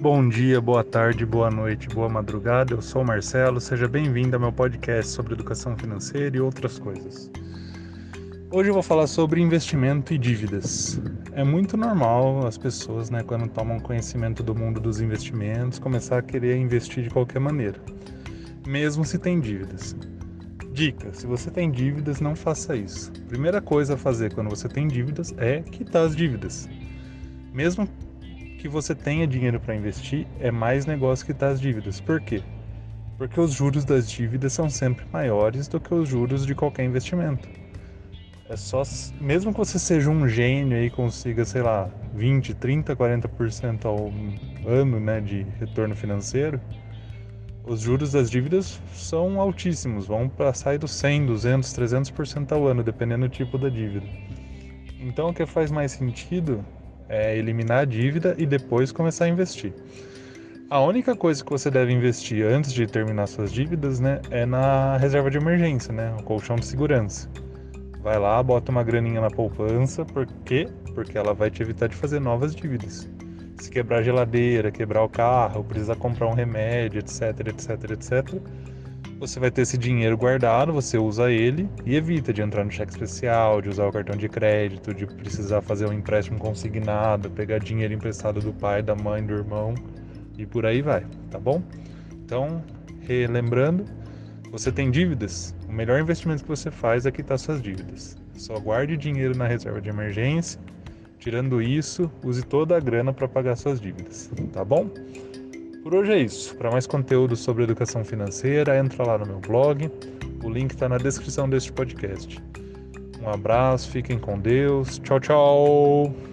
Bom dia, boa tarde, boa noite, boa madrugada. Eu sou o Marcelo, seja bem-vindo ao meu podcast sobre educação financeira e outras coisas. Hoje eu vou falar sobre investimento e dívidas. É muito normal as pessoas, né, quando tomam conhecimento do mundo dos investimentos, começar a querer investir de qualquer maneira, mesmo se tem dívidas. Dica: se você tem dívidas, não faça isso. Primeira coisa a fazer quando você tem dívidas é quitar as dívidas. Mesmo que você tenha dinheiro para investir, é mais negócio que as dívidas. Por quê? Porque os juros das dívidas são sempre maiores do que os juros de qualquer investimento. É só, mesmo que você seja um gênio e consiga, sei lá, 20, 30, 40% ao ano, né, de retorno financeiro, os juros das dívidas são altíssimos, vão para sair dos 100, 200, 300% ao ano, dependendo do tipo da dívida. Então, o que faz mais sentido é eliminar a dívida e depois começar a investir. A única coisa que você deve investir antes de terminar suas dívidas, né, é na reserva de emergência, né, o colchão de segurança. Vai lá, bota uma graninha na poupança, por quê? Porque ela vai te evitar de fazer novas dívidas. Se quebrar a geladeira, quebrar o carro, precisar comprar um remédio, etc, etc, etc, você vai ter esse dinheiro guardado, você usa ele e evita de entrar no cheque especial, de usar o cartão de crédito, de precisar fazer um empréstimo consignado, pegar dinheiro emprestado do pai, da mãe, do irmão e por aí vai, tá bom? Então, relembrando, você tem dívidas? O melhor investimento que você faz é quitar suas dívidas. Só guarde dinheiro na reserva de emergência. Tirando isso, use toda a grana para pagar suas dívidas, tá bom? Por hoje é isso. Para mais conteúdo sobre educação financeira, entra lá no meu blog. O link está na descrição deste podcast. Um abraço, fiquem com Deus. Tchau, tchau!